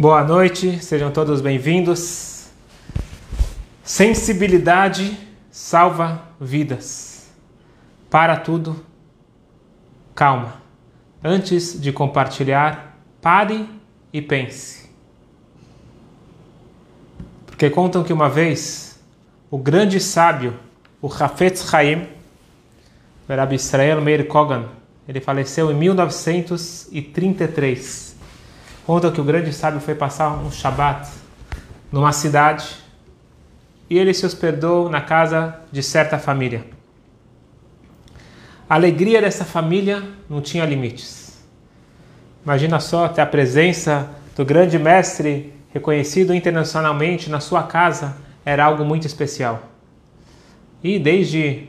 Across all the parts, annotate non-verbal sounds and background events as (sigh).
Boa noite, sejam todos bem-vindos. Sensibilidade salva vidas. Para tudo, calma. Antes de compartilhar, pare e pense. Porque contam que uma vez o grande sábio, o Hafetz Chaim, o Israel Meir Kogan, ele faleceu em 1933 conta que o grande sábio foi passar um Shabat numa cidade e ele se hospedou na casa de certa família. A alegria dessa família não tinha limites. Imagina só ter a presença do grande mestre reconhecido internacionalmente na sua casa era algo muito especial. E desde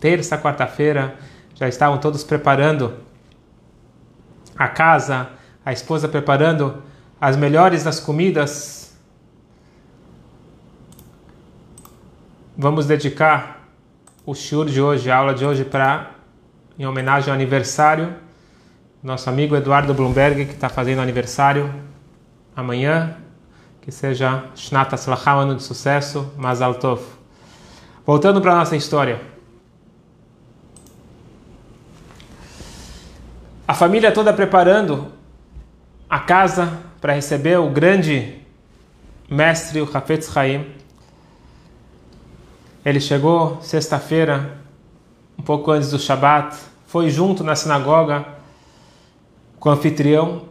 terça, quarta-feira já estavam todos preparando a casa, a esposa preparando as melhores das comidas. Vamos dedicar o shiur de hoje, a aula de hoje, para em homenagem ao aniversário nosso amigo Eduardo Blumberg, que está fazendo aniversário amanhã. Que seja Shnat Aslachá, ano de sucesso, Mazal Tov. Voltando para a nossa história. A família toda preparando a casa para receber o grande mestre, o Hafetz Chaim. Ele chegou sexta-feira, um pouco antes do Shabat, foi junto na sinagoga com o anfitrião.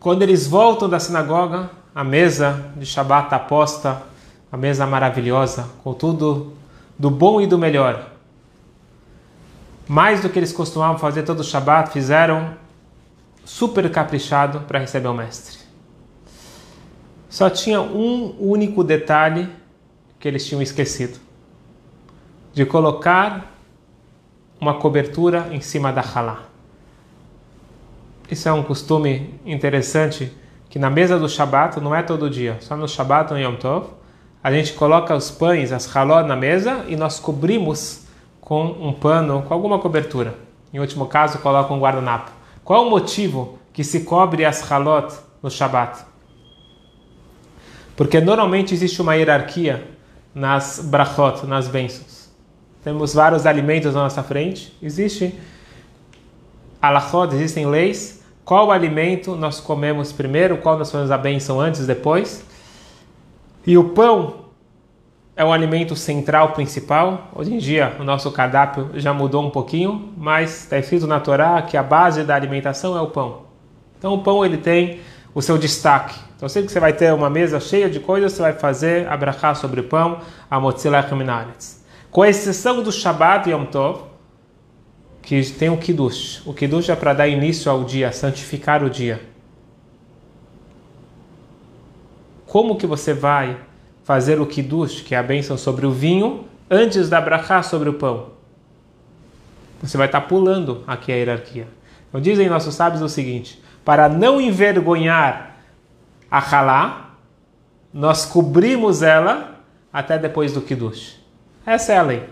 Quando eles voltam da sinagoga, a mesa de Shabat está posta, a mesa maravilhosa, com tudo do bom e do melhor. Mais do que eles costumavam fazer todo o Shabat, fizeram super caprichado para receber o mestre. Só tinha um único detalhe que eles tinham esquecido: de colocar uma cobertura em cima da halá. Isso é um costume interessante que na mesa do Shabat, não é todo dia, só no Shabat ou Yom Tov, a gente coloca os pães, as halot na mesa e nós cobrimos com um pano, com alguma cobertura. Em último caso, coloca um guardanapo. Qual o motivo que se cobre as halot no Shabat? Porque normalmente existe uma hierarquia nas brachot, nas bênçãos. Temos vários alimentos na nossa frente, existe alachot, existem leis. Qual alimento nós comemos primeiro, qual nós fazemos a bênção antes, depois? E o pão é o alimento central principal. Hoje em dia o nosso cardápio já mudou um pouquinho, mas está escrito na Torá que a base da alimentação é o pão. Então o pão ele tem o seu destaque. Então sempre que você vai ter uma mesa cheia de coisas, você vai fazer abrahá sobre pão, a motzilach minaretz. Com exceção do Shabbat e Yom Tov, que tem o Kiddush. O Kiddush é para dar início ao dia, santificar o dia. Como que você vai fazer o kiddush, que é a bênção sobre o vinho, antes da brachá sobre o pão. Você vai estar pulando aqui a hierarquia. Então dizem nossos sábios o seguinte: para não envergonhar a halá, nós cobrimos ela até depois do kiddush. Essa é a lei.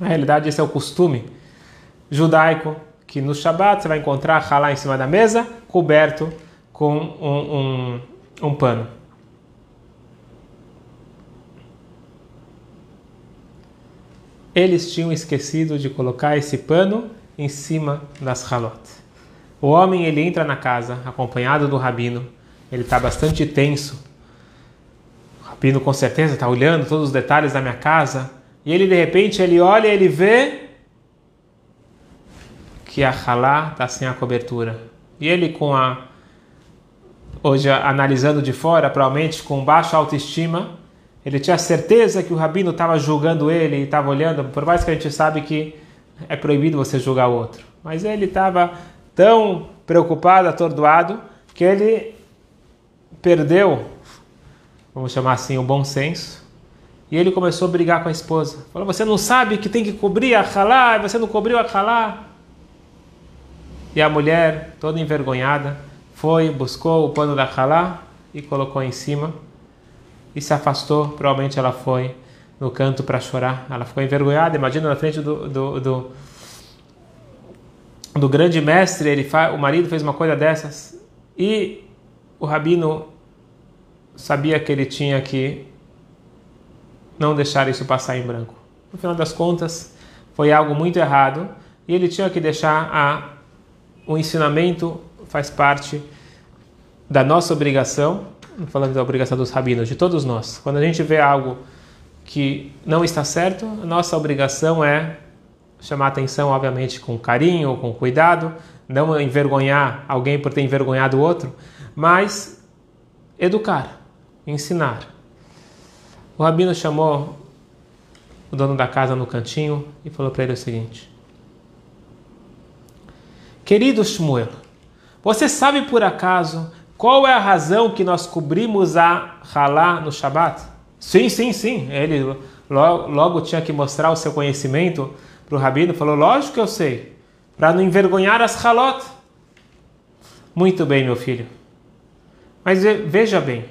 Na realidade, esse é o costume judaico que no Shabat você vai encontrar a halá em cima da mesa, coberto com um, um, um pano. Eles tinham esquecido de colocar esse pano em cima das halot. O homem ele entra na casa acompanhado do rabino, ele está bastante tenso. O rabino com certeza está olhando todos os detalhes da minha casa e ele de repente ele olha ele vê que a halá está sem a cobertura. E ele com a hoje analisando de fora, provavelmente com baixa autoestima, ele tinha certeza que o rabino estava julgando ele e estava olhando, por mais que a gente sabe que é proibido você julgar o outro. Mas ele estava tão preocupado, atordoado, que ele perdeu, vamos chamar assim, o bom senso. E ele começou a brigar com a esposa. Falou: Você não sabe que tem que cobrir a halá, você não cobriu a halá. E a mulher, toda envergonhada, foi, buscou o pano da halá e colocou em cima e se afastou. Provavelmente ela foi no canto para chorar. Ela ficou envergonhada. Imagina na frente do, do, do, do grande mestre, ele fa, o marido fez uma coisa dessas. E o rabino sabia que ele tinha que não deixar isso passar em branco. No final das contas, foi algo muito errado e ele tinha que deixar a o ensinamento faz parte da nossa obrigação, falando da obrigação dos rabinos, de todos nós. Quando a gente vê algo que não está certo, a nossa obrigação é chamar atenção, obviamente, com carinho, com cuidado, não envergonhar alguém por ter envergonhado o outro, mas educar, ensinar. O rabino chamou o dono da casa no cantinho e falou para ele o seguinte: Querido Shmuel, você sabe por acaso qual é a razão que nós cobrimos a halá no Shabat? Sim, sim, sim. Ele logo, logo tinha que mostrar o seu conhecimento para o rabino. Falou: Lógico que eu sei, para não envergonhar as halot. Muito bem, meu filho. Mas veja bem,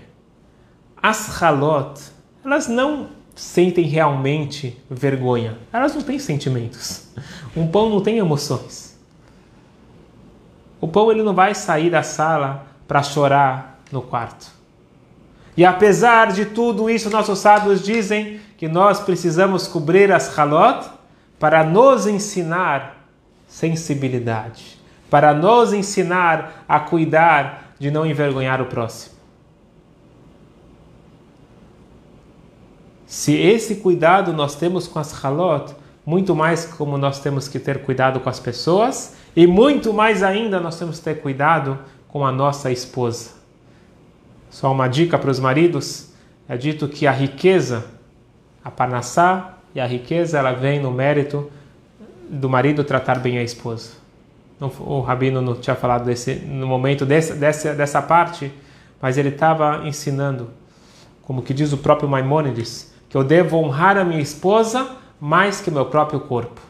as halot, elas não sentem realmente vergonha. Elas não têm sentimentos. Um pão não tem emoções. O pão ele não vai sair da sala para chorar no quarto. E apesar de tudo isso, nossos sábios dizem que nós precisamos cobrir as halot para nos ensinar sensibilidade, para nos ensinar a cuidar de não envergonhar o próximo. Se esse cuidado nós temos com as halot, muito mais como nós temos que ter cuidado com as pessoas e muito mais ainda nós temos que ter cuidado com a nossa esposa. Só uma dica para os maridos: é dito que a riqueza, a panassá e a riqueza, ela vem no mérito do marido tratar bem a esposa. O rabino não tinha falado desse, no momento desse, dessa, dessa parte, mas ele estava ensinando, como que diz o próprio Maimônides, que eu devo honrar a minha esposa mais que o meu próprio corpo.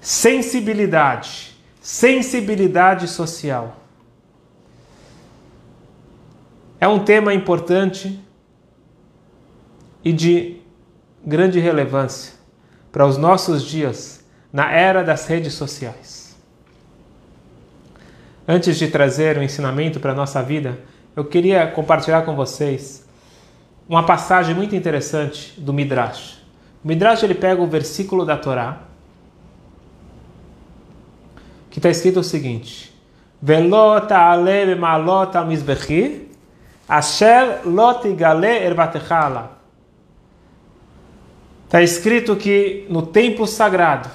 Sensibilidade, sensibilidade social. É um tema importante e de grande relevância para os nossos dias na era das redes sociais. Antes de trazer o um ensinamento para a nossa vida, eu queria compartilhar com vocês uma passagem muito interessante do Midrash. O Midrash ele pega o versículo da Torá que está escrito o seguinte: Velota ale malota mizbechi asher lot igale erbatechala. Está escrito que no templo sagrado,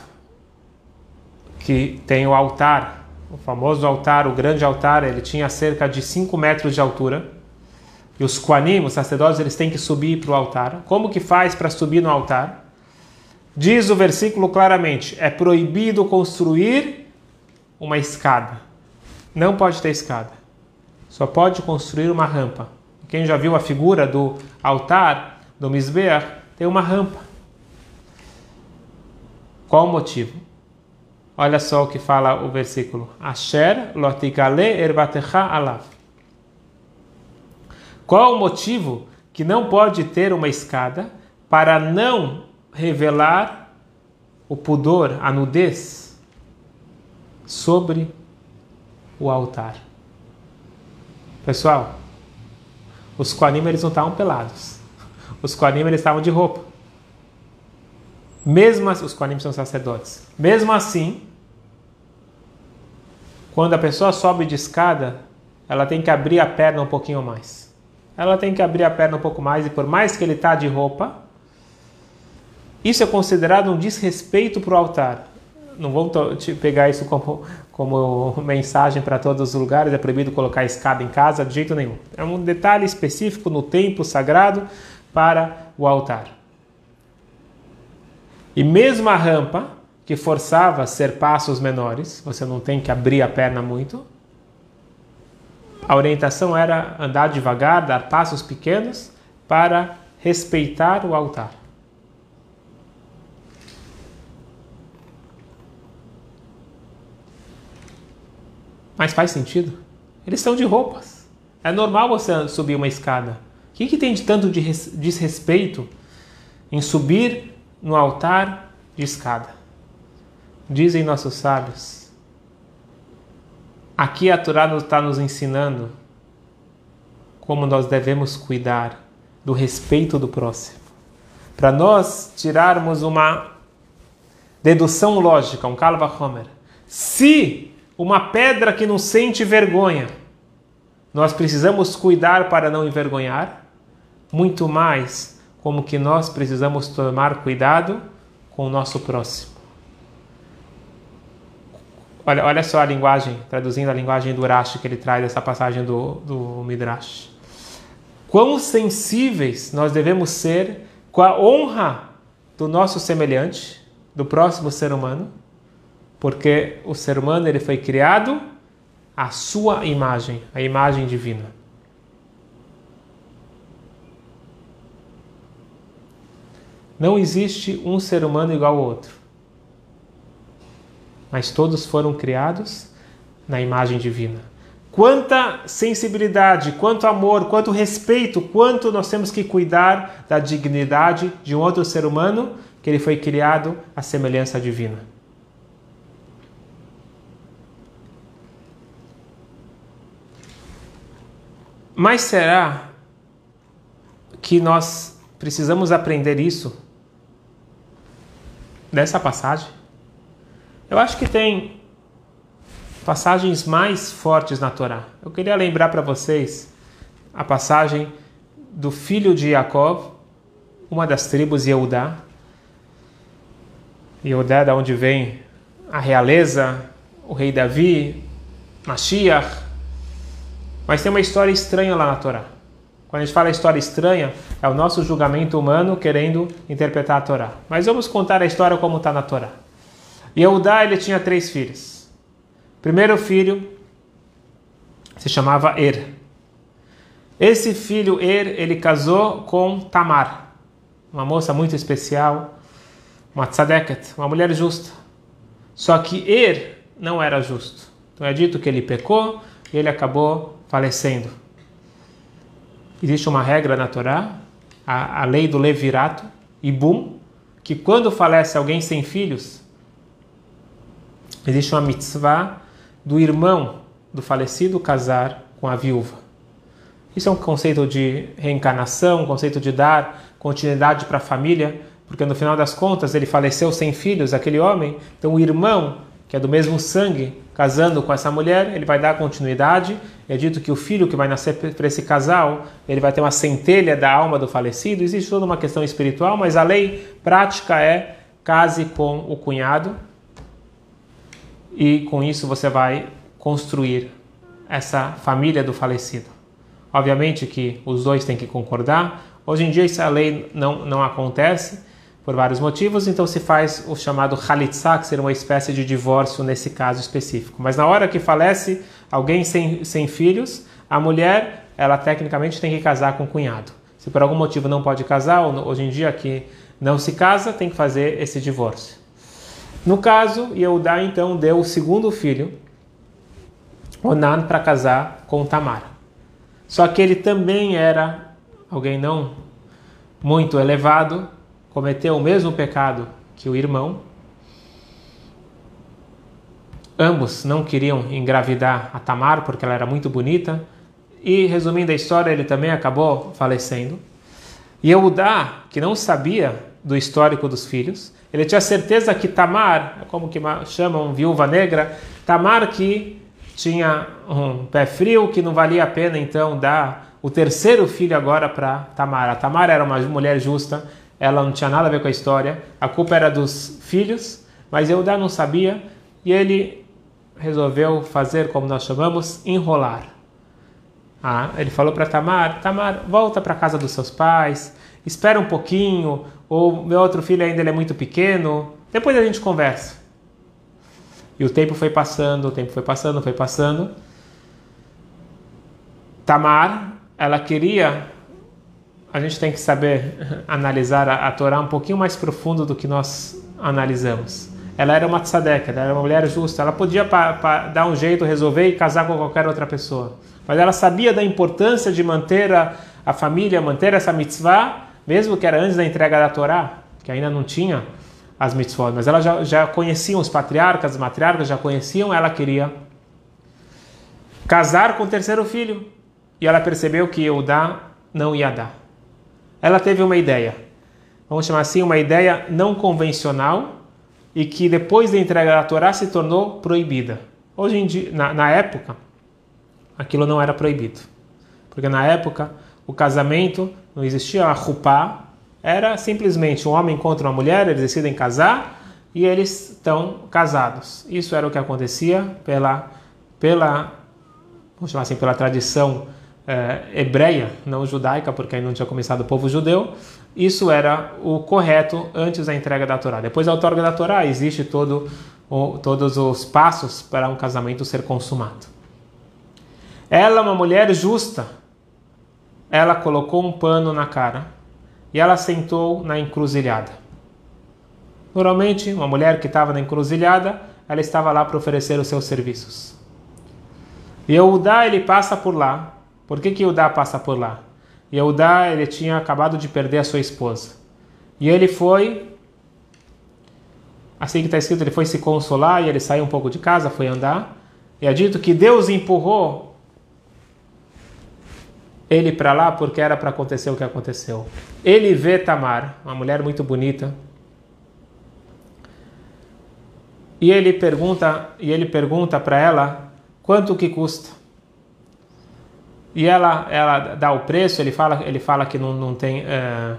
que tem o altar, o famoso altar, o grande altar, ele tinha cerca de 5 metros de altura e os Koanim, os sacerdotes, eles têm que subir para o altar. Como que faz para subir no altar? Diz o versículo claramente: é proibido construir uma escada. Não pode ter escada. Só pode construir uma rampa. Quem já viu a figura do altar do Mizbeach, tem uma rampa. Qual o motivo? Olha só o que fala o versículo. Asher lotikale erbatecha alav. Qual o motivo que não pode ter uma escada para não revelar o pudor, a nudez sobre o altar? Pessoal, os Koanim eles não estavam pelados. Os Koanim eles estavam de roupa. Mesmo assim, os Koanim são sacerdotes. Mesmo assim, quando a pessoa sobe de escada, ela tem que abrir a perna um pouquinho mais ela tem que abrir a perna um pouco mais e por mais que ele está de roupa, isso é considerado um desrespeito para o altar. Não vou pegar isso como, como (laughs) mensagem para todos os lugares, é proibido colocar escada em casa de jeito nenhum. É um detalhe específico no templo sagrado para o altar. E mesmo a rampa, que forçava ser passos menores, você não tem que abrir a perna muito, a orientação era andar devagar, dar passos pequenos para respeitar o altar. Mas faz sentido? Eles estão de roupas. É normal você subir uma escada. O que, que tem de tanto de desrespeito em subir no altar de escada? Dizem nossos sábios Aqui a Torá está nos ensinando como nós devemos cuidar do respeito do próximo. Para nós tirarmos uma dedução lógica, um Kalva Homer. Se uma pedra que não sente vergonha, nós precisamos cuidar para não envergonhar, muito mais como que nós precisamos tomar cuidado com o nosso próximo. Olha, olha só a linguagem, traduzindo a linguagem do Rashi que ele traz dessa passagem do, do Midrash. Quão sensíveis nós devemos ser com a honra do nosso semelhante, do próximo ser humano, porque o ser humano ele foi criado à sua imagem, a imagem divina. Não existe um ser humano igual ao outro, mas todos foram criados na imagem divina. Quanta sensibilidade, quanto amor, quanto respeito, quanto nós temos que cuidar da dignidade de um outro ser humano que ele foi criado à semelhança divina. Mas será que nós precisamos aprender isso dessa passagem? Eu acho que tem passagens mais fortes na Torá. Eu queria lembrar para vocês a passagem do filho de Jacob, uma das tribos Yehudá. Yehudá da onde vem a realeza, o rei Davi, Mashiach. Mas tem uma história estranha lá na Torá. Quando a gente fala história estranha, é o nosso julgamento humano querendo interpretar a Torá. Mas vamos contar a história como está na Torá. Yehudá ele tinha três filhos. Primeiro filho se chamava Er. Esse filho Er, ele casou com Tamar, uma moça muito especial, uma tzadeket, uma mulher justa. Só que Er não era justo. Então é dito que ele pecou e ele acabou falecendo. Existe uma regra na Torá, a, a lei do levirato, Ibum, que quando falece alguém sem filhos, existe uma mitzvah do irmão do falecido casar com a viúva. Isso é um conceito de reencarnação, um conceito de dar continuidade para a família, porque no final das contas ele faleceu sem filhos, aquele homem, então o irmão, que é do mesmo sangue, casando com essa mulher, ele vai dar continuidade. É dito que o filho que vai nascer para esse casal, ele vai ter uma centelha da alma do falecido. Existe toda uma questão espiritual, mas a lei prática é case com o cunhado, e com isso você vai construir essa família do falecido. Obviamente que os dois têm que concordar. Hoje em dia essa lei não, não acontece por vários motivos, então se faz o chamado Khalitsa, que seria uma espécie de divórcio nesse caso específico. Mas na hora que falece alguém sem, sem filhos, a mulher, ela tecnicamente tem que casar com o cunhado. Se por algum motivo não pode casar, hoje em dia que não se casa, tem que fazer esse divórcio. No caso, Yehudá então deu o segundo filho, Onan, para casar com Tamar. Só que ele também era alguém não muito elevado, cometeu o mesmo pecado que o irmão. Ambos não queriam engravidar a Tamar porque ela era muito bonita. E resumindo a história, ele também acabou falecendo. E Eudá, que não sabia do histórico dos filhos, ele tinha certeza que Tamar, como que chamam viúva negra, Tamar que tinha um pé frio, que não valia a pena então dar o terceiro filho agora para Tamar. A Tamar era uma mulher justa, ela não tinha nada a ver com a história, a culpa era dos filhos, mas Eudá não sabia e ele resolveu fazer como nós chamamos, enrolar. Ah, ele falou para Tamar: Tamar, volta para casa dos seus pais, espera um pouquinho, ou meu outro filho ainda é muito pequeno, depois a gente conversa. E o tempo foi passando, o tempo foi passando, foi passando. Tamar, ela queria, a gente tem que saber analisar a, a Torá um pouquinho mais profundo do que nós analisamos. Ela era uma tzadek, ela era uma mulher justa, ela podia pa, pa, dar um jeito, resolver e casar com qualquer outra pessoa. Mas ela sabia da importância de manter a, a família, manter essa mitzvah, mesmo que era antes da entrega da Torá, que ainda não tinha as mitzvot, mas ela já, já conheciam os patriarcas, as matriarcas já conheciam, ela queria casar com o terceiro filho. e ela percebeu que Eudá não ia dar. Ela teve uma ideia, vamos chamar assim, uma ideia não convencional e que depois da entrega da Torá se tornou proibida. Hoje em dia, na, na época, aquilo não era proibido, porque na época o casamento não existia a rupá, era simplesmente um homem contra uma mulher, eles decidem casar e eles estão casados. Isso era o que acontecia pela, pela, vamos chamar assim, pela tradição é, hebreia, não judaica, porque aí não tinha começado o povo judeu. Isso era o correto antes da entrega da Torá. Depois da outorga da Torá, existe todo o, todos os passos para um casamento ser consumado. Ela, é uma mulher justa, ela colocou um pano na cara e ela sentou na encruzilhada. Normalmente, uma mulher que estava na encruzilhada, ela estava lá para oferecer os seus serviços. E Eudá, ele passa por lá. Por que que Eudá passa por lá? Eudá, ele tinha acabado de perder a sua esposa. E ele foi, assim que está escrito, ele foi se consolar e ele saiu um pouco de casa, foi andar. E é dito que Deus empurrou ele para lá porque era para acontecer o que aconteceu. Ele vê Tamar, uma mulher muito bonita, e ele pergunta e ele pergunta para ela quanto que custa. E ela ela dá o preço, ele fala ele fala que não, não tem é,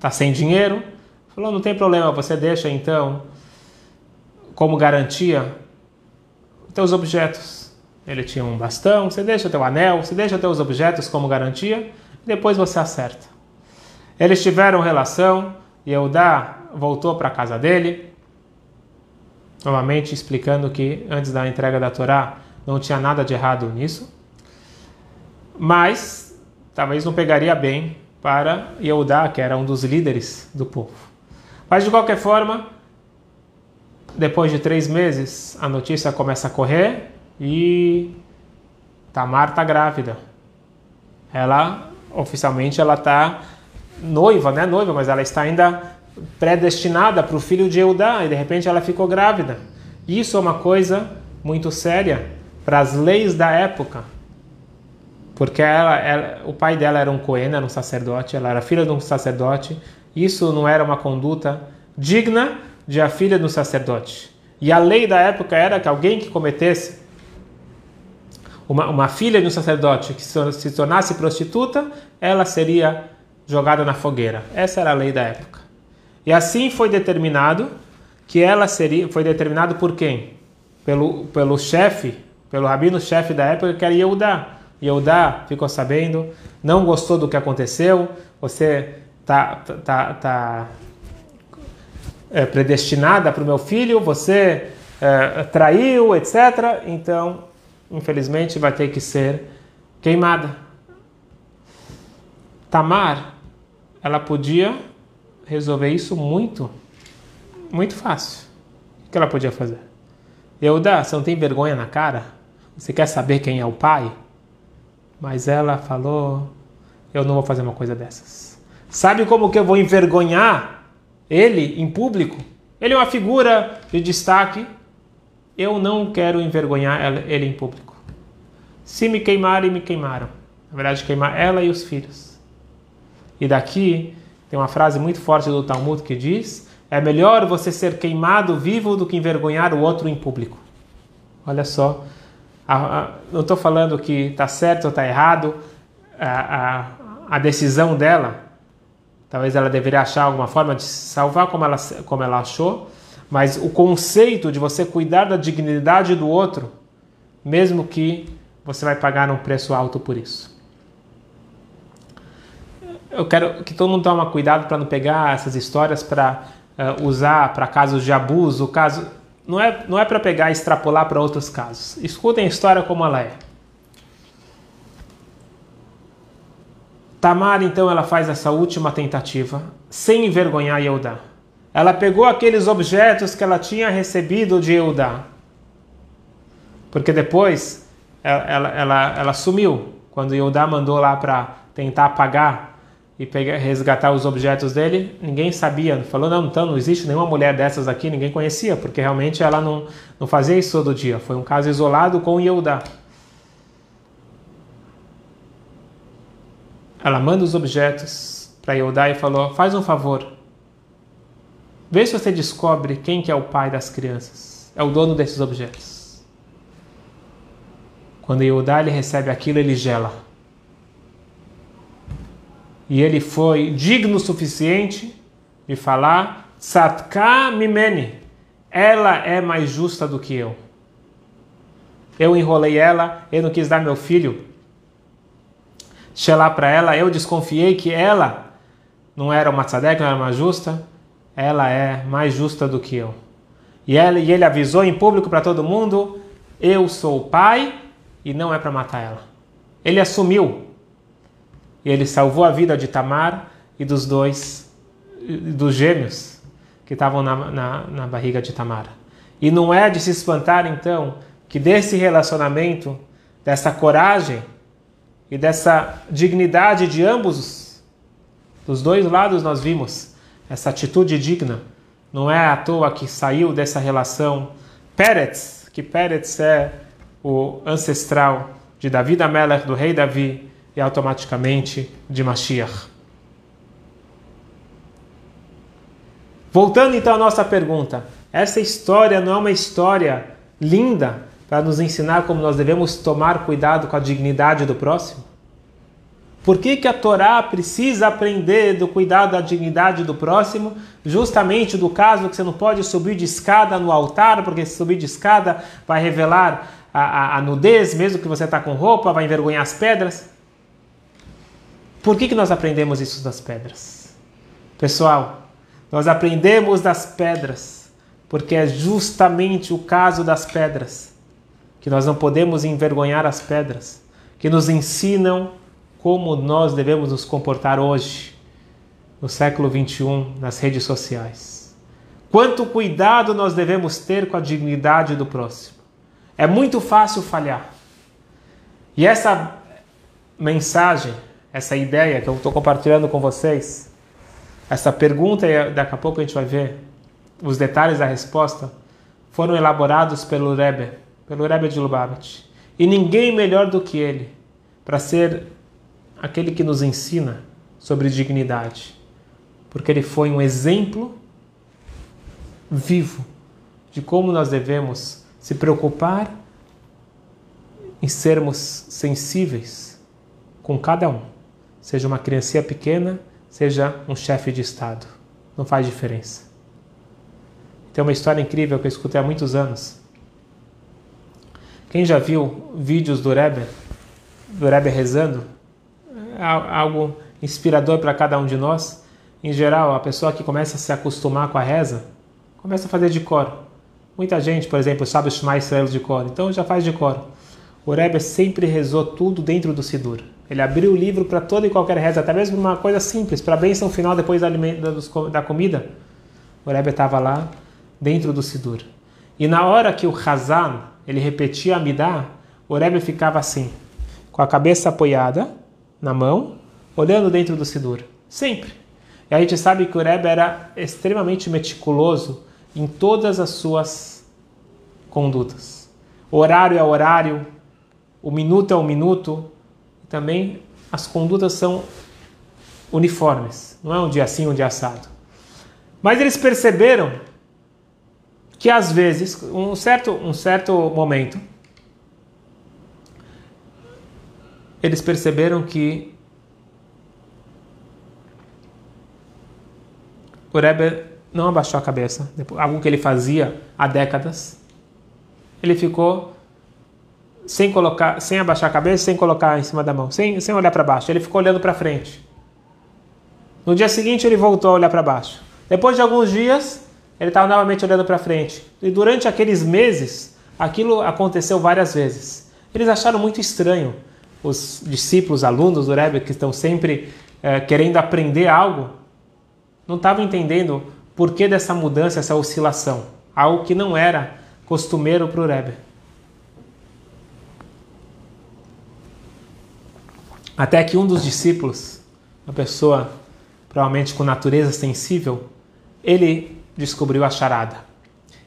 tá sem dinheiro. Falou não tem problema, você deixa então como garantia teus objetos. Ele tinha um bastão, você deixa teu anel, você deixa teus objetos como garantia, depois você acerta. Eles tiveram relação e Eudá voltou para a casa dele novamente explicando que antes da entrega da Torá não tinha nada de errado nisso, mas talvez não pegaria bem para Yehudá, que era um dos líderes do povo. Mas de qualquer forma, depois de três meses, a notícia começa a correr e Tamar está grávida. Ela, oficialmente, ela está noiva, né? Noiva, mas ela está ainda predestinada para o filho de Eudá e de repente ela ficou grávida. Isso é uma coisa muito séria para as leis da época. Porque ela, ela, o pai dela era um Cohen, era um sacerdote, ela era filha de um sacerdote. Isso não era uma conduta digna de a filha de um sacerdote. E a lei da época era que alguém que cometesse uma, uma filha de um sacerdote que se tornasse prostituta, ela seria jogada na fogueira. Essa era a lei da época. E assim foi determinado que ela seria, foi determinado por quem? Pelo, pelo chefe, pelo rabino chefe da época, que era Yehudá. Yehudá ficou sabendo, não gostou do que aconteceu, você tá, tá, tá é, predestinada para o meu filho, você é, traiu, etc. Então, infelizmente, vai ter que ser queimada. Tamar, ela podia resolver isso muito, muito fácil. O que ela podia fazer? Eudá, você não tem vergonha na cara? Você quer saber quem é o pai? Mas ela falou: Eu não vou fazer uma coisa dessas. Sabe como que eu vou envergonhar ele em público? Ele é uma figura de destaque. Eu não quero envergonhar ele em público. Se me queimarem, me queimaram. Na verdade, queimar ela e os filhos. E daqui tem uma frase muito forte do Talmud que diz: é melhor você ser queimado vivo do que envergonhar o outro em público. Olha só, não estou falando que está certo ou está errado a, a, decisão dela. Talvez ela deveria achar alguma forma de se salvar como ela, como ela achou, mas o conceito de você cuidar da dignidade do outro, mesmo que você vai pagar um preço alto por isso eu quero que todo mundo tome cuidado para não pegar essas histórias para uh, usar para casos de abuso, caso não é não é para pegar e extrapolar para outros casos. Escutem a história como ela é. Tamar então ela faz essa última tentativa sem envergonhar Eudá. Ela pegou aqueles objetos que ela tinha recebido de Eudá, porque depois ela, ela, ela, ela sumiu quando Eudá mandou lá para tentar pagar e pegar, resgatar os objetos dele, ninguém sabia. Falou, não, então não existe nenhuma mulher dessas aqui, ninguém conhecia, porque realmente ela não, não fazia isso todo dia. Foi um caso isolado com Yehudá. ela manda os objetos para Yehudá e falou: faz um favor, vê se você descobre quem que é o pai das crianças, é o dono desses objetos. Quando Yehudá ele recebe aquilo, ele gela. E ele foi digno o suficiente de falar: Tzatka mimeni, ela é mais justa do que eu. Eu enrolei ela, eu não quis dar meu filho Shelah para ela, eu desconfiei que ela não era uma tzadek, não era uma justa, ela é mais justa do que eu. E, ela, e ele avisou em público para todo mundo: eu sou o pai e não é para matar ela. Ele assumiu. Ele salvou a vida de Tamar e dos dois, dos gêmeos que estavam na, na, na barriga de Tamar. E não é de se espantar então que desse relacionamento, dessa coragem, e dessa dignidade de ambos, dos dois lados nós vimos essa atitude digna. Não é à toa que saiu dessa relação Peretz, que Peretz é o ancestral de Davi Amelech, do rei Davi, e automaticamente de Mashiach. Voltando então à nossa pergunta, essa história não é uma história linda para nos ensinar como nós devemos tomar cuidado com a dignidade do próximo? Por que, que a Torá precisa aprender do cuidado da dignidade do próximo? Justamente do caso que você não pode subir de escada no altar, porque se subir de escada vai revelar a, a, a nudez, mesmo que você está com roupa, vai envergonhar as pedras. Por que, que nós aprendemos isso das pedras? Pessoal, nós aprendemos das pedras, porque é justamente o caso das pedras que nós não podemos envergonhar as pedras, que nos ensinam como nós devemos nos comportar hoje, no século 21, nas redes sociais. Quanto cuidado nós devemos ter com a dignidade do próximo. É muito fácil falhar. E essa mensagem, essa ideia que eu estou compartilhando com vocês, essa pergunta, e daqui a pouco a gente vai ver os detalhes da resposta, foram elaborados pelo Rebbe pelo Rebbe de Lubavitch. E ninguém melhor do que ele para ser aquele que nos ensina sobre dignidade, porque ele foi um exemplo vivo de como nós devemos se preocupar em sermos sensíveis com cada um, seja uma criança pequena, seja um chefe de Estado. Não faz diferença. Tem uma história incrível que eu escutei há muitos anos quem já viu vídeos do Rebbe, do Rebbe rezando, é algo inspirador para cada um de nós. Em geral, a pessoa que começa a se acostumar com a reza, começa a fazer de cor. Muita gente, por exemplo, sabe os Shema Israel de cor, então já faz de cor. O Rebbe sempre rezou tudo dentro do Sidur. Ele abriu o livro para toda e qualquer reza, até mesmo uma coisa simples, para a bênção final depois da, da comida. O Rebbe estava lá dentro do Sidur. E na hora que o Hazan, ele repetia a Midá, o Rebbe ficava assim, com a cabeça apoiada na mão, olhando dentro do Sidur. Sempre. E a gente sabe que o Rebbe era extremamente meticuloso em todas as suas condutas. O horário é horário, o minuto é o minuto, também as condutas são uniformes. Não é um dia assim, um dia assado. Mas eles perceberam que às vezes, um certo, um certo momento, eles perceberam que o Rebbe não abaixou a cabeça, algo que ele fazia há décadas. Ele ficou sem colocar, sem abaixar a cabeça, sem colocar em cima da mão, sem, sem olhar para baixo. Ele ficou olhando para frente. No dia seguinte ele voltou a olhar para baixo. Depois de alguns dias, ele estava novamente olhando para frente. E durante aqueles meses, aquilo aconteceu várias vezes. Eles acharam muito estranho. Os discípulos, alunos do Rebbe, que estão sempre é, querendo aprender algo, não estavam entendendo por que dessa mudança, essa oscilação. Algo que não era costumeiro para o Rebbe. Até que um dos discípulos, uma pessoa provavelmente com natureza sensível, ele descobriu a charada.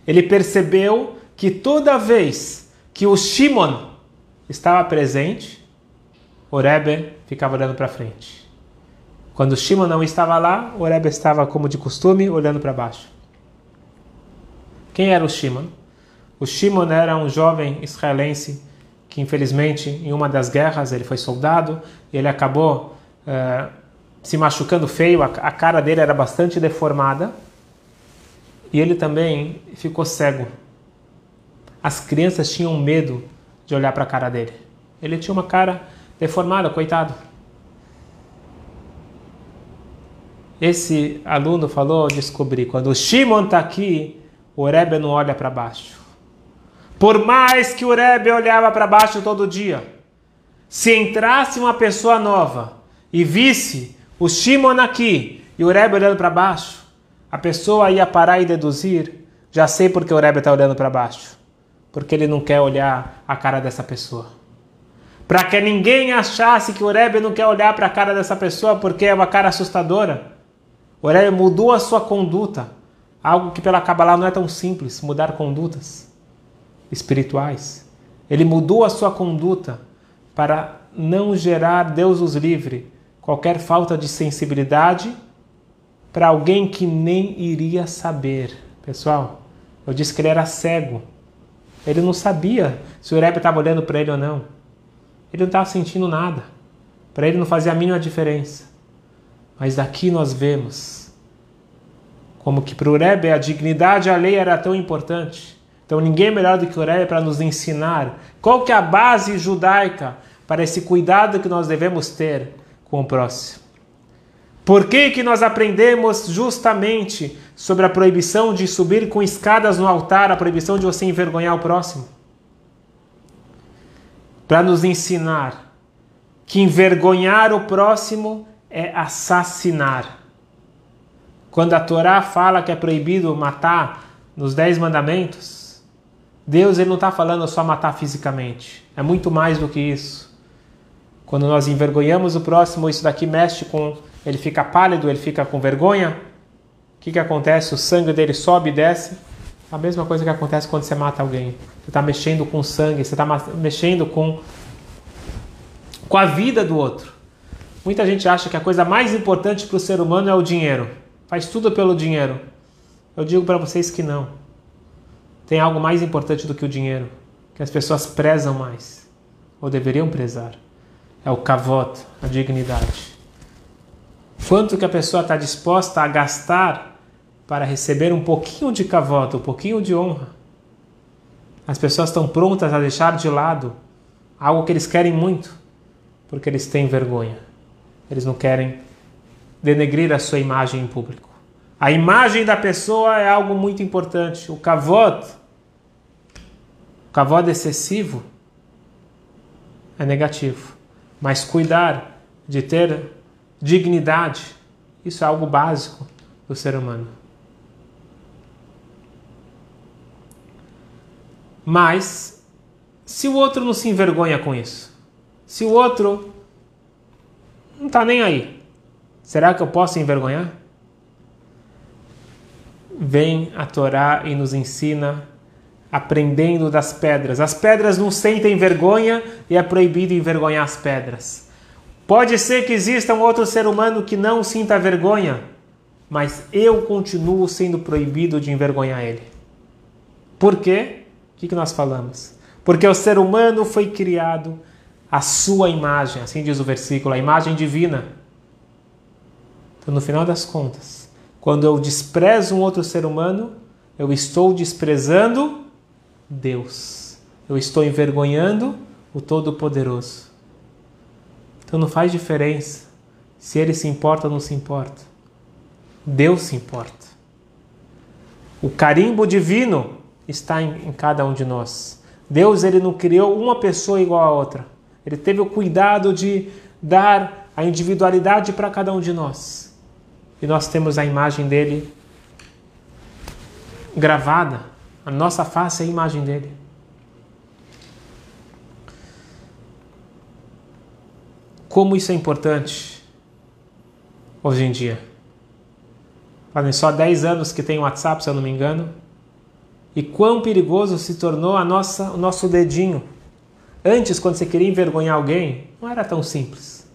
Ele percebeu que toda vez que o Shimon estava presente, o Rebbe ficava olhando para frente. Quando Shimon não estava lá, o Rebbe estava, como de costume, olhando para baixo. Quem era o Shimon? O Shimon era um jovem israelense que, infelizmente, em uma das guerras, ele foi soldado e ele acabou uh, se machucando feio, a, a cara dele era bastante deformada e ele também ficou cego. As crianças tinham medo de olhar para a cara dele. Ele tinha uma cara deformada, coitado. Esse aluno falou, descobri, quando o Shimon está aqui, o Rebbe não olha para baixo. Por mais que o Rebbe olhava para baixo todo dia, se entrasse uma pessoa nova e visse o Shimon aqui e o Rebbe olhando para baixo, a pessoa ia parar e deduzir, já sei porque o Rebbe está olhando para baixo. Porque ele não quer olhar a cara dessa pessoa. Para que ninguém achasse que o Rebbe não quer olhar para a cara dessa pessoa porque é uma cara assustadora. O Rebbe mudou a sua conduta. Algo que pela Kabbalah não é tão simples, mudar condutas espirituais. Ele mudou a sua conduta para não gerar, Deus os livre, qualquer falta de sensibilidade para alguém que nem iria saber. Pessoal, eu disse que ele era cego. Ele não sabia se o Rebbe estava olhando para ele ou não. Ele não estava sentindo nada. Para ele não fazia a mínima diferença. Mas daqui nós vemos como que para o Rebbe a dignidade, a lei era tão importante. Então ninguém é melhor do que o Rebbe para nos ensinar qual que é a base judaica para esse cuidado que nós devemos ter com o próximo. Por que, que nós aprendemos justamente sobre a proibição de subir com escadas no altar, a proibição de você envergonhar o próximo? Para nos ensinar que envergonhar o próximo é assassinar. Quando a Torá fala que é proibido matar nos Dez Mandamentos, Deus ele não está falando só matar fisicamente, é muito mais do que isso. Quando nós envergonhamos o próximo, isso daqui mexe com ele fica pálido, ele fica com vergonha. O que, que acontece? O sangue dele sobe e desce. A mesma coisa que acontece quando você mata alguém. Você está mexendo com sangue, você está mexendo com, com a vida do outro. Muita gente acha que a coisa mais importante para o ser humano é o dinheiro. Faz tudo pelo dinheiro. Eu digo para vocês que não. Tem algo mais importante do que o dinheiro, que as pessoas prezam mais, ou deveriam prezar. É o kavot, a dignidade. Quanto que a pessoa está disposta a gastar para receber um pouquinho de cavota, um pouquinho de honra? As pessoas estão prontas a deixar de lado algo que eles querem muito, porque eles têm vergonha. Eles não querem denegrir a sua imagem em público. A imagem da pessoa é algo muito importante. O kavod, o kavod excessivo, é negativo. Mas cuidar de ter dignidade. Isso é algo básico do ser humano. Mas, se o outro não se envergonha com isso, se o outro não está nem aí, será que eu posso envergonhar? Vem a Torá e nos ensina aprendendo das pedras. As pedras não sentem vergonha e é proibido envergonhar as pedras. Pode ser que exista um outro ser humano que não sinta vergonha, mas eu continuo sendo proibido de envergonhar ele. Por quê? O que nós falamos? Porque o ser humano foi criado à sua imagem, assim diz o versículo, a imagem divina. Então, no final das contas, quando eu desprezo um outro ser humano, eu estou desprezando Deus. Eu estou envergonhando o Todo-Poderoso. Então não faz diferença se ele se importa ou não se importa. Deus se importa. O carimbo divino está em, em, cada um de nós. Deus ele não criou uma pessoa igual a outra. Ele teve o cuidado de dar a individualidade para cada um de nós. E nós temos a imagem dele gravada. A nossa face é a imagem dele. Como isso é importante hoje em dia. Fazem só 10 anos que tem o WhatsApp, se eu não me engano. E quão perigoso se tornou a nossa, o nosso dedinho. Antes, quando você queria envergonhar alguém, não era tão simples.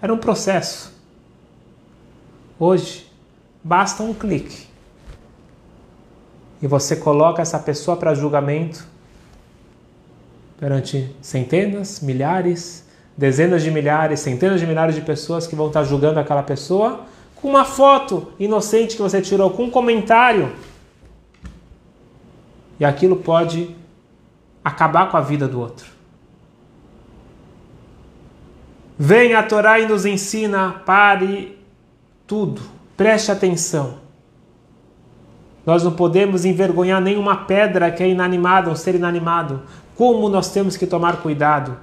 Era um processo. Hoje, basta um clique. E você coloca essa pessoa para julgamento perante centenas, milhares, dezenas de milhares, centenas de milhares de pessoas que vão estar julgando aquela pessoa com uma foto inocente que você tirou, com um comentário. E aquilo pode acabar com a vida do outro. Vem a Torá e nos ensina, pare tudo, preste atenção. Nós não podemos envergonhar nenhuma pedra que é inanimada, um ser inanimado. Como nós temos que tomar cuidado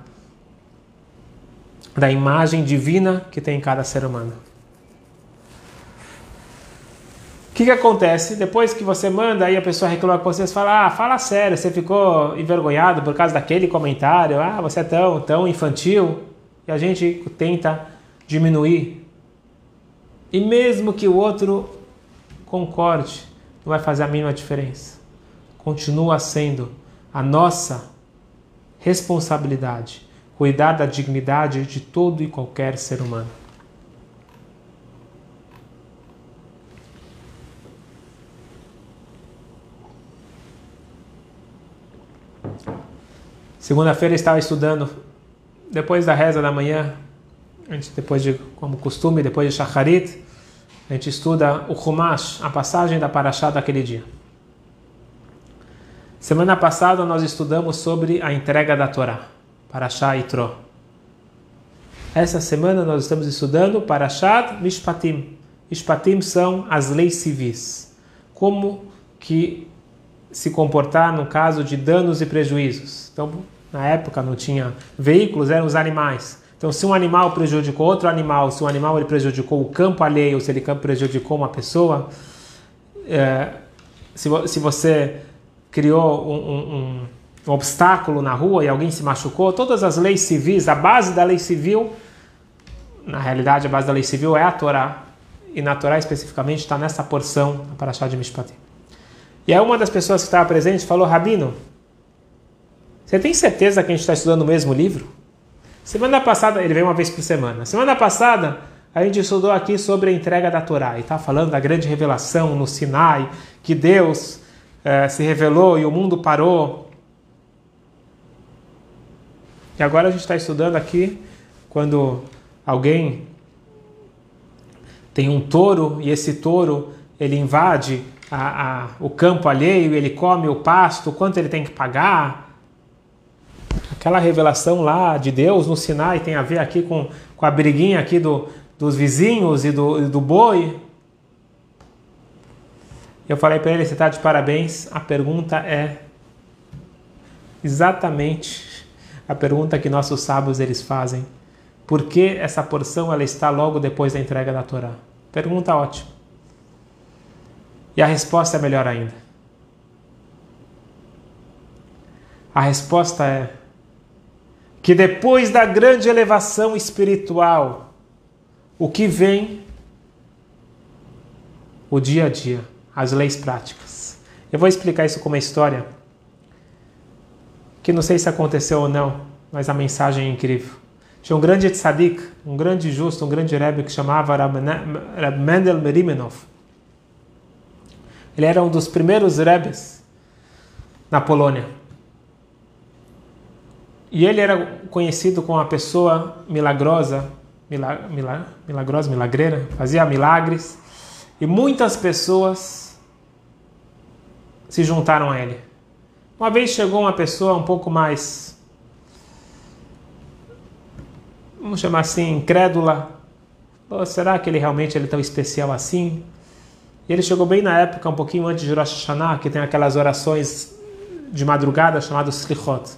da imagem divina que tem em cada ser humano. O que, que acontece? Depois que você manda, aí a pessoa reclama com você, você fala, ah, fala sério, você ficou envergonhado por causa daquele comentário, ah, você é tão, tão infantil, e a gente tenta diminuir. E mesmo que o outro concorde, não vai fazer a mínima diferença. Continua sendo a nossa responsabilidade cuidar da dignidade de todo e qualquer ser humano. Segunda-feira estava estudando, depois da reza da manhã, a gente, depois de, como costume, depois de Shacharit, a gente estuda o Chumash, a passagem da Parashá daquele dia. Semana passada nós estudamos sobre a entrega da Torá. Parashat Itro. Essa semana nós estamos estudando Parashat Mishpatim. Mishpatim são as leis civis. Como que se comportar no caso de danos e prejuízos. Então, na época não tinha veículos, eram os animais. Então, se um animal prejudicou outro animal, se um animal ele prejudicou o campo alheio, se ele prejudicou uma pessoa, é, se, se você criou um, um um obstáculo na rua e alguém se machucou, todas as leis civis, a base da lei civil, na realidade a base da lei civil é a Torá, e na Torá especificamente está nessa porção, a Parashá de Mishpatim. E aí uma das pessoas que estava presente falou, Rabino, você tem certeza que a gente está estudando o mesmo livro? Semana passada, ele veio uma vez por semana, semana passada a gente estudou aqui sobre a entrega da Torá, e está falando da grande revelação no Sinai, que Deus eh, se revelou e o mundo parou, e agora a gente está estudando aqui quando alguém tem um touro e esse touro ele invade a, a, o campo alheio, ele come o pasto, quanto ele tem que pagar. Aquela revelação lá de Deus no Sinai tem a ver aqui com, com a briguinha aqui do, dos vizinhos e do, do boi. Eu falei para ele, você está de parabéns. A pergunta é exatamente a pergunta que nossos sábios eles fazem: por que essa porção ela está logo depois da entrega da Torá? Pergunta ótima. E a resposta é melhor ainda. A resposta é que depois da grande elevação espiritual, o que vem? O dia a dia, as leis práticas. Eu vou explicar isso com uma história que não sei se aconteceu ou não, mas a mensagem é incrível. Tinha um grande tzadik, um grande justo, um grande rebbe que chamava Rab Mendel Merimenov. Ele era um dos primeiros rebes na Polônia. E ele era conhecido como uma pessoa milagrosa, milag, milag, milagrosa, milagreira, fazia milagres. E muitas pessoas se juntaram a ele. Uma vez chegou uma pessoa um pouco mais, vamos chamar assim, incrédula. Será que ele realmente é tão especial assim? E ele chegou bem na época, um pouquinho antes de Rosh Hashanah, que tem aquelas orações de madrugada chamadas Slichot.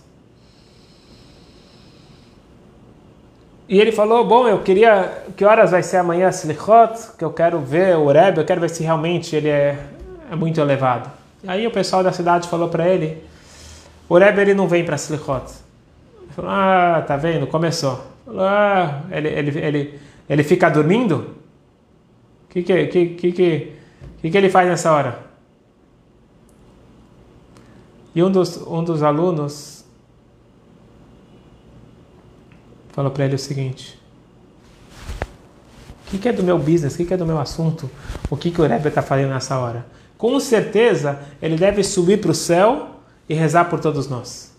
E ele falou: Bom, eu queria. Que horas vai ser amanhã Slichot? Que eu quero ver o Rebbe, eu quero ver se realmente ele é, é muito elevado. E aí o pessoal da cidade falou para ele: o Rebbe ele não vem para Slichot. Ele falou, ah, tá vendo? Começou. Falou, ah, ele, ele, ele, ele fica dormindo? O que que, que, que, que, que ele faz nessa hora? E um dos, um dos alunos falou para ele o seguinte: O que, que é do meu business? O que, que é do meu assunto? O que, que o Rebbe está fazendo nessa hora? Com certeza ele deve subir para o céu e rezar por todos nós.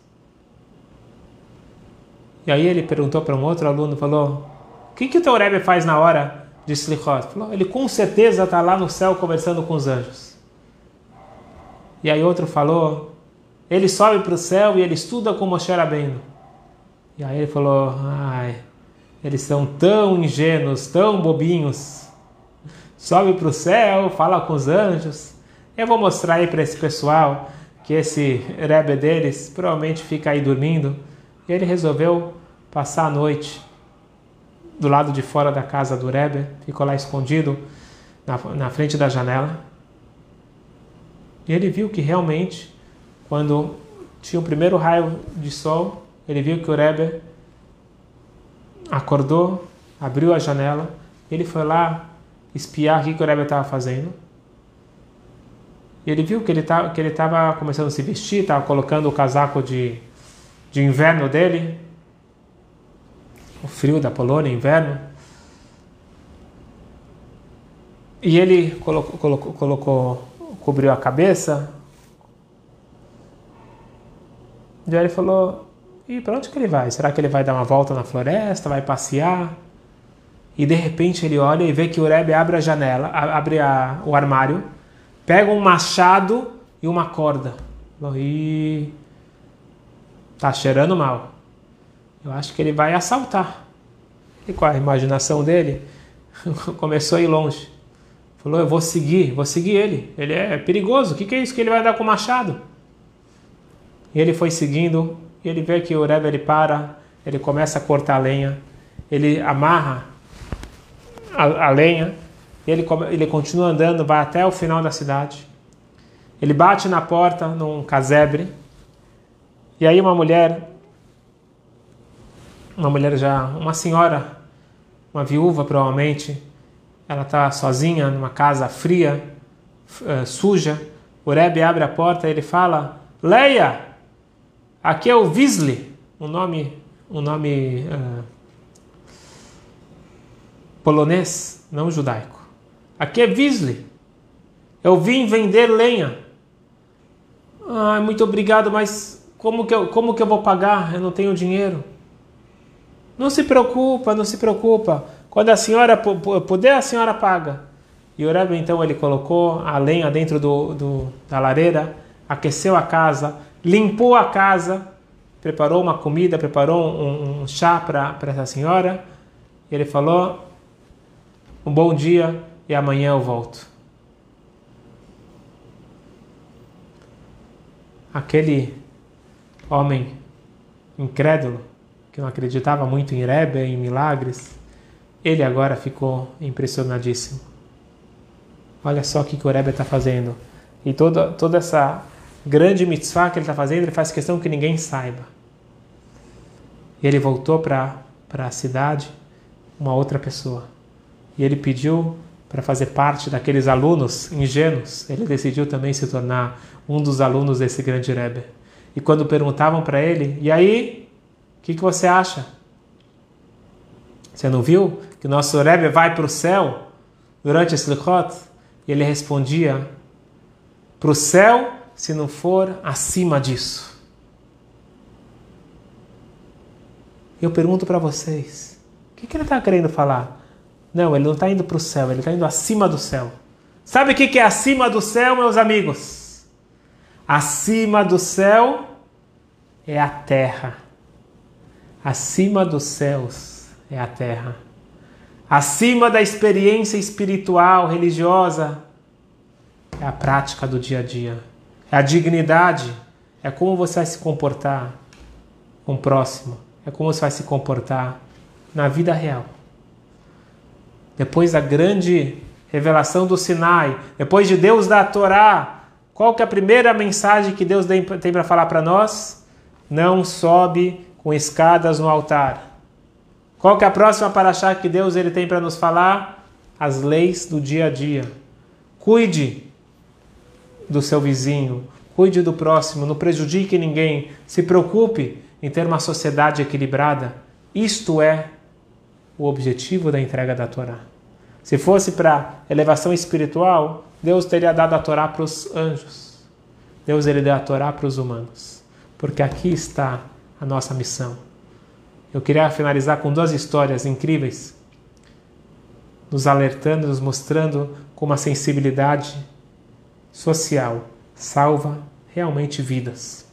E aí ele perguntou para um outro aluno, falou: O que, que o teu Rebbe faz na hora de Slichot? Falou: Ele com certeza está lá no céu conversando com os anjos. E aí outro falou: Ele sobe para o céu e ele estuda com Moshe Rabbeinu. E aí ele falou: Ai, eles são tão ingênuos, tão bobinhos. Sobe para o céu, fala com os anjos. Eu vou mostrar aí para esse pessoal que esse Rebbe deles provavelmente fica aí dormindo. E ele resolveu passar a noite do lado de fora da casa do Rebbe, ficou lá escondido na, na frente da janela. E ele viu que realmente, quando tinha o primeiro raio de sol, ele viu que o Rebbe acordou, abriu a janela, ele foi lá espiar o que, o Rebbe estava fazendo. E ele viu que ele que ele estava começando a se vestir, estava colocando o casaco de, de inverno dele, o frio da Polônia, inverno. E ele colocou, colocou, colocou cobriu a cabeça. E aí ele falou: e para onde que ele vai? Será que ele vai dar uma volta na floresta, vai passear? E de repente ele olha e vê que o Rebbe abre a janela, abre a, o armário, pega um machado e uma corda. E tá cheirando mal. Eu acho que ele vai assaltar. E com a imaginação dele, (laughs) começou a ir longe. Falou: Eu vou seguir, vou seguir ele. Ele é perigoso. O que, que é isso que ele vai dar com o machado? E ele foi seguindo. E ele vê que o Rebbe ele para, ele começa a cortar a lenha, ele amarra a, a lenha, ele, ele continua andando, vai até o final da cidade. Ele bate na porta num casebre. E aí uma mulher, uma mulher já, uma senhora, uma viúva provavelmente, ela está sozinha numa casa fria, uh, suja. O Rebbe abre a porta e ele fala: Leia, aqui é o Visli, um nome, um nome uh, polonês, não judaico. Aqui é Visli. Eu vim vender lenha. Ah, muito obrigado, mas como que, eu, como que eu vou pagar? Eu não tenho dinheiro. Não se preocupa, não se preocupa. Quando a senhora puder, a senhora paga. E o Rebbe, então, ele colocou a lenha dentro do, do, da lareira, aqueceu a casa, limpou a casa, preparou uma comida, preparou um, um chá para essa senhora. Ele falou: Um bom dia e amanhã eu volto. Aquele homem incrédulo, que não acreditava muito em Rebbe, em milagres, ele agora ficou impressionadíssimo. Olha só o que o Rebbe está fazendo. E toda, toda essa grande mitzvah que ele está fazendo, ele faz questão que ninguém saiba. E ele voltou para a cidade, uma outra pessoa. E ele pediu para fazer parte daqueles alunos ingênuos. Ele decidiu também se tornar um dos alunos desse grande Rebbe. E quando perguntavam para ele, e aí, o que, que você acha? Você não viu que nosso Rebbe vai para o céu durante esse Lichot? E ele respondia: para o céu se não for acima disso. Eu pergunto para vocês: o que, que ele está querendo falar? Não, ele não está indo para o céu, ele está indo acima do céu. Sabe o que, que é acima do céu, meus amigos? Acima do céu é a terra. Acima dos céus é a terra. Acima da experiência espiritual, religiosa, é a prática do dia a dia. A dignidade, é como você vai se comportar com o próximo, é como você vai se comportar na vida real. Depois da grande revelação do Sinai, depois de Deus dar a Torá, qual que é a primeira mensagem que Deus tem para falar para nós? Não sobe com escadas no altar. Qual que é a próxima paraxá que Deus ele tem para nos falar? As leis do dia a dia. Cuide do seu vizinho, cuide do próximo, não prejudique ninguém, se preocupe em ter uma sociedade equilibrada. Isto é o objetivo da entrega da Torá. Se fosse para elevação espiritual, Deus teria dado a Torá para os anjos. Deus ele deu a Torá para os humanos. Porque aqui está a nossa missão. Eu queria finalizar com duas histórias incríveis, nos alertando, nos mostrando como a sensibilidade social salva realmente vidas.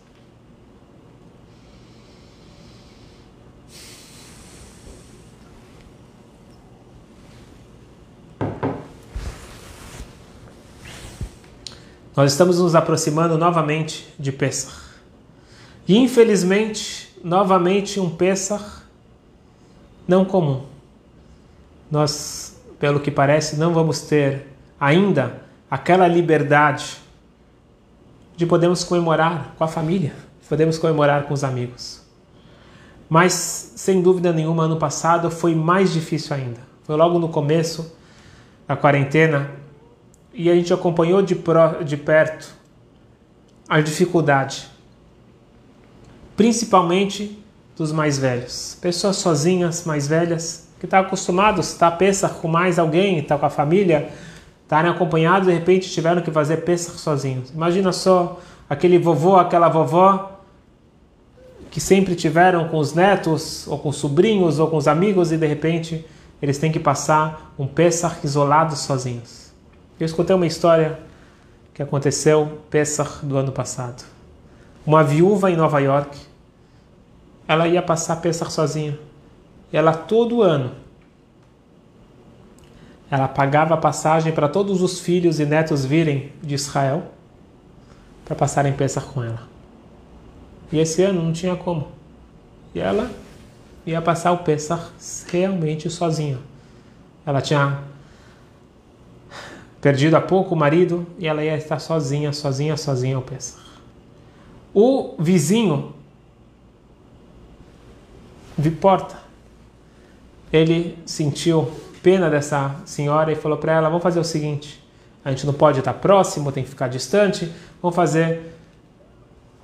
Nós estamos nos aproximando novamente de Pesach. E infelizmente, novamente um Pesach não comum. Nós, pelo que parece, não vamos ter ainda aquela liberdade de podermos comemorar com a família, podemos comemorar com os amigos. Mas, sem dúvida nenhuma, ano passado foi mais difícil ainda. Foi logo no começo da quarentena, e a gente acompanhou de, pro, de perto a dificuldade, principalmente dos mais velhos, pessoas sozinhas, mais velhas, que estão acostumados a estar peça com mais alguém, estar com a família, estarem acompanhados, de repente tiveram que fazer peça sozinhos. Imagina só aquele vovô, aquela vovó que sempre tiveram com os netos, ou com os sobrinhos, ou com os amigos, e de repente eles têm que passar um Pesach isolados sozinhos. Eu escutei uma história que aconteceu Pesach do ano passado. Uma viúva em Nova York, ela ia passar Pesach sozinha. E ela todo ano ela pagava a passagem para todos os filhos e netos virem de Israel para passarem Pesach com ela. E esse ano não tinha como. E ela ia passar o Pesach realmente sozinha. Ela tinha perdido há pouco o marido e ela ia estar sozinha, sozinha, sozinha ao Pesach. O vizinho de porta, ele sentiu pena dessa senhora e falou para ela: Vamos fazer o seguinte, a gente não pode estar próximo, tem que ficar distante, vamos fazer.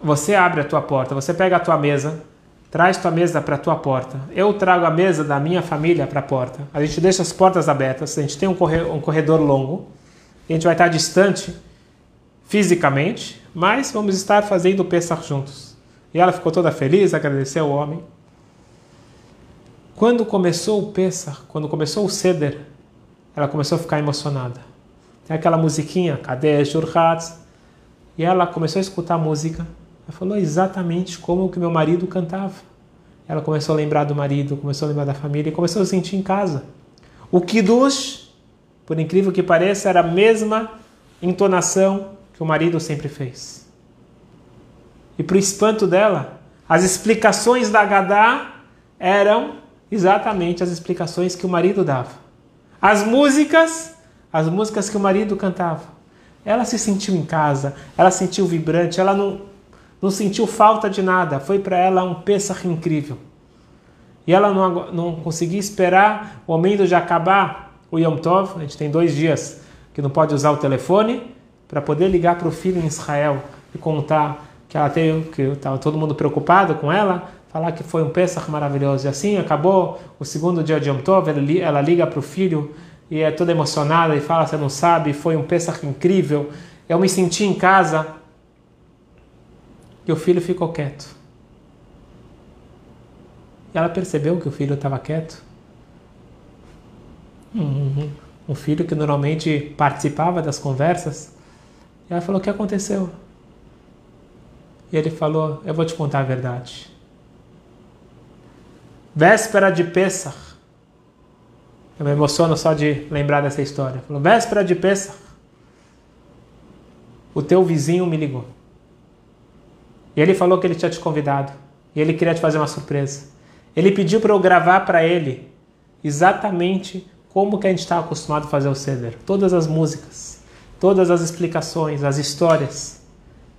Você abre a tua porta, você pega a tua mesa, traz tua mesa para a tua porta. Eu trago a mesa da minha família para a porta. A gente deixa as portas abertas, a gente tem um corredor longo a gente vai estar distante fisicamente, mas vamos estar fazendo o juntos. E ela ficou toda feliz, agradeceu o homem. Quando começou o Pesach, quando começou o Seder, ela começou a ficar emocionada. Tem aquela musiquinha, Kadesh Urhatz, e ela começou a escutar a música. Ela falou exatamente como que meu marido cantava. Ela começou a lembrar do marido, começou a lembrar da família e começou a sentir em casa. O Kiddush por incrível que pareça, era a mesma entonação que o marido sempre fez. E para o espanto dela, as explicações da Gadá eram exatamente as explicações que o marido dava. As músicas, as músicas que o marido cantava. Ela se sentiu em casa, ela sentiu vibrante, ela não, não sentiu falta de nada. Foi para ela um Pesach incrível. E ela não, não conseguia esperar o momento de acabar o Yom Tov, a gente tem dois dias que não pode usar o telefone para poder ligar para o filho em Israel e contar que ela teve, que estava todo mundo preocupado com ela, falar que foi um Pesach maravilhoso. E assim acabou o segundo dia de Yom Tov, ela liga para o filho e é toda emocionada e fala: Você não sabe, foi um Pesach incrível. Eu me senti em casa. E o filho ficou quieto. E ela percebeu que o filho estava quieto um, um filho que normalmente participava das conversas. E ela falou: O que aconteceu? E ele falou: Eu vou te contar a verdade. Véspera de Pesach. Eu me emociono só de lembrar dessa história. Falou: Véspera de Pesach. O teu vizinho me ligou. E ele falou que ele tinha te convidado. E ele queria te fazer uma surpresa. Ele pediu para eu gravar para ele exatamente como que a gente está acostumado a fazer o Seder. Todas as músicas, todas as explicações, as histórias.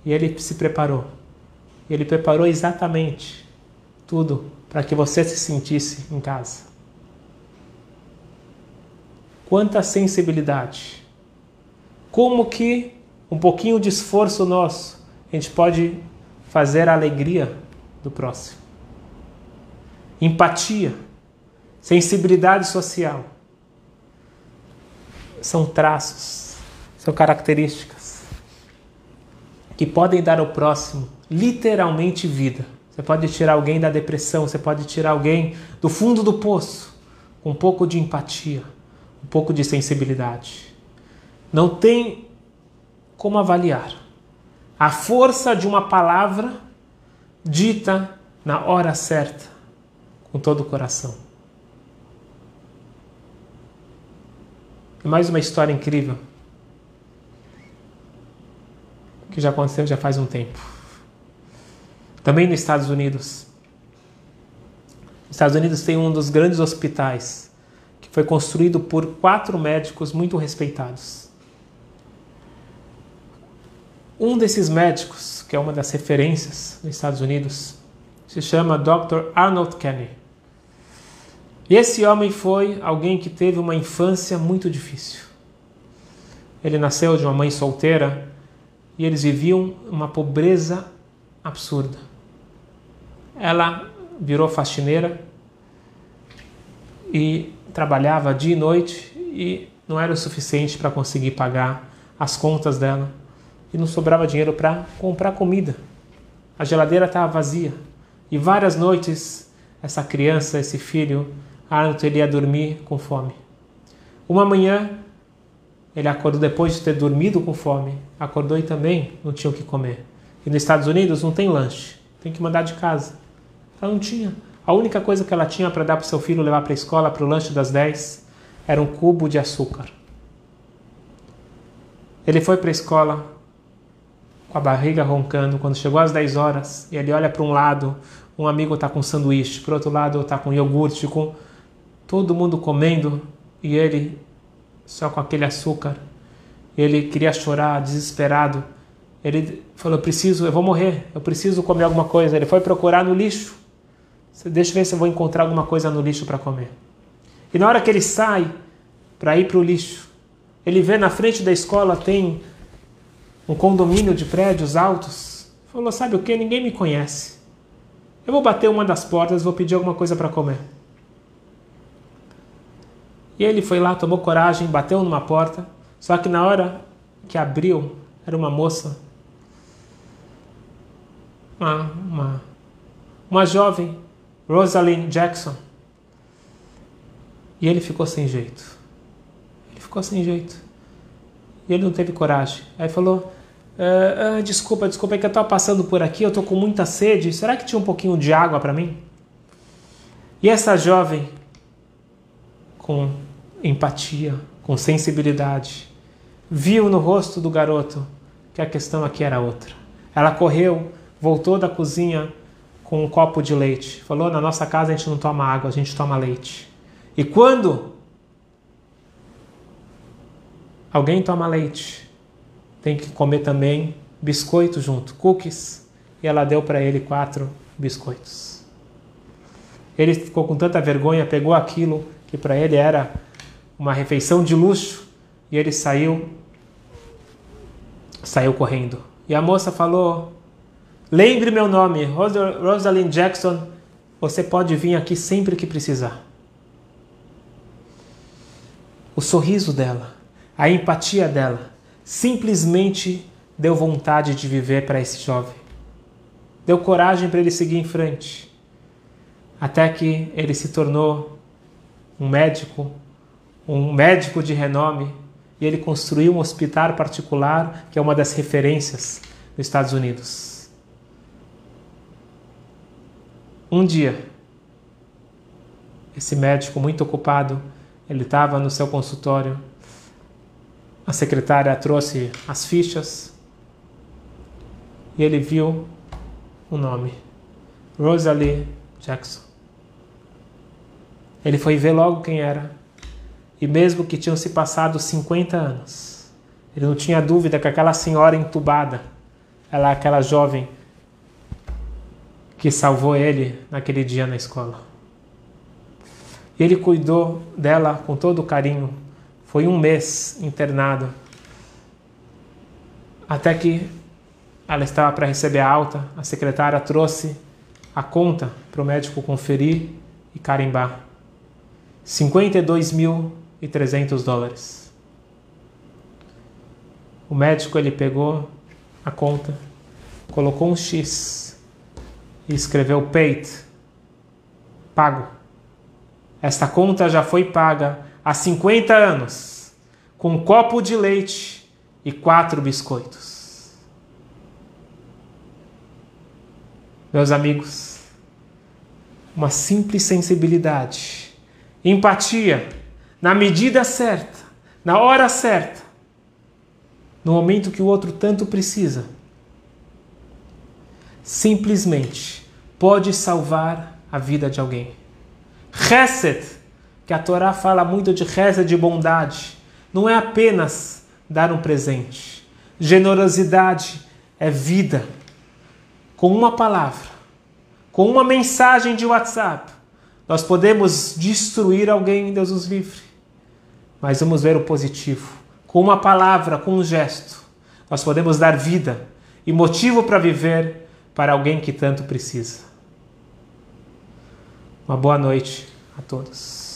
E ele se preparou. Ele preparou exatamente tudo para que você se sentisse em casa. Quanta sensibilidade. Como que um pouquinho de esforço nosso a gente pode fazer a alegria do próximo. empatia, sensibilidade social. São traços, são características que podem dar ao próximo literalmente vida. Você pode tirar alguém da depressão, você pode tirar alguém do fundo do poço com um pouco de empatia, um pouco de sensibilidade. Não tem como avaliar a força de uma palavra dita na hora certa, com todo o coração. E mais uma história incrível que já aconteceu já faz um tempo. Também nos Estados Unidos. Nos Estados Unidos tem um dos grandes hospitais que foi construído por quatro médicos muito respeitados. Um desses médicos, que é uma das referências nos Estados Unidos, se chama Dr. Arnold Kenny. E esse homem foi alguém que teve uma infância muito difícil. Ele nasceu de uma mãe solteira e eles viviam uma pobreza absurda. Ela virou faxineira e trabalhava dia e noite e não era o suficiente para conseguir pagar as contas dela e não sobrava dinheiro para comprar comida. A geladeira estava vazia e várias noites essa criança, esse filho, Arnold, ele ia dormir com fome. Uma manhã ele acordou depois de ter dormido com fome, acordou e também não tinha o que comer. E nos Estados Unidos não tem lanche, tem que mandar de casa. Ela não tinha. A única coisa que ela tinha para dar para o seu filho levar para a escola, para o lanche das 10, era um cubo de açúcar. Ele foi para a escola com a barriga roncando. Quando chegou às 10 horas, e ele olha para um lado, um amigo está com sanduíche, para outro lado está com iogurte, com todo mundo comendo, e ele só com aquele açúcar. Ele queria chorar, desesperado. Ele falou: "Preciso, eu vou morrer. Eu preciso comer alguma coisa". Ele foi procurar no lixo. Deixa eu ver se eu vou encontrar alguma coisa no lixo para comer. E na hora que ele sai para ir para o lixo, ele vê na frente da escola tem um condomínio de prédios altos. Falou: Sabe o que? Ninguém me conhece. Eu vou bater uma das portas, vou pedir alguma coisa para comer. E ele foi lá, tomou coragem, bateu numa porta. Só que na hora que abriu, era uma moça, uma, uma, uma jovem, Rosalind Jackson. E ele ficou sem jeito. Ele ficou sem jeito. E ele não teve coragem. Aí falou: ah, ah, Desculpa, desculpa, é que eu estava passando por aqui, eu estou com muita sede. Será que tinha um pouquinho de água para mim? E essa jovem, com empatia, com sensibilidade, viu no rosto do garoto que a questão aqui era outra. Ela correu, voltou da cozinha com um copo de leite. Falou: Na nossa casa a gente não toma água, a gente toma leite. E quando alguém toma leite, tem que comer também biscoito junto, cookies. E ela deu para ele quatro biscoitos. Ele ficou com tanta vergonha, pegou aquilo que para ele era uma refeição de luxo e ele saiu saiu correndo. E a moça falou: "Lembre meu nome, Rosalind Jackson. Você pode vir aqui sempre que precisar." O sorriso dela, a empatia dela, simplesmente deu vontade de viver para esse jovem. Deu coragem para ele seguir em frente. Até que ele se tornou um médico um médico de renome, e ele construiu um hospital particular que é uma das referências nos Estados Unidos. Um dia, esse médico muito ocupado, ele estava no seu consultório. A secretária trouxe as fichas e ele viu o nome: Rosalie Jackson. Ele foi ver logo quem era e mesmo que tinham se passado 50 anos, ele não tinha dúvida que aquela senhora entubada, ela é aquela jovem que salvou ele naquele dia na escola. Ele cuidou dela com todo carinho. Foi um mês internado. Até que ela estava para receber a alta, a secretária trouxe a conta para o médico conferir e carimbar. 52.300 dólares. O médico ele pegou a conta, colocou um X e escreveu paid, pago. Esta conta já foi paga há 50 anos, com um copo de leite e quatro biscoitos. Meus amigos, uma simples sensibilidade, empatia, na medida certa, na hora certa, no momento que o outro tanto precisa, simplesmente pode salvar a vida de alguém. Chesed, que a Torá fala muito de Chesed, de bondade, não é apenas dar um presente. Generosidade é vida. Com uma palavra, com uma mensagem de WhatsApp, nós podemos destruir alguém, Deus nos livre. Mas vamos ver o positivo. Com uma palavra, com um gesto, nós podemos dar vida e motivo para viver para alguém que tanto precisa. Uma boa noite a todos.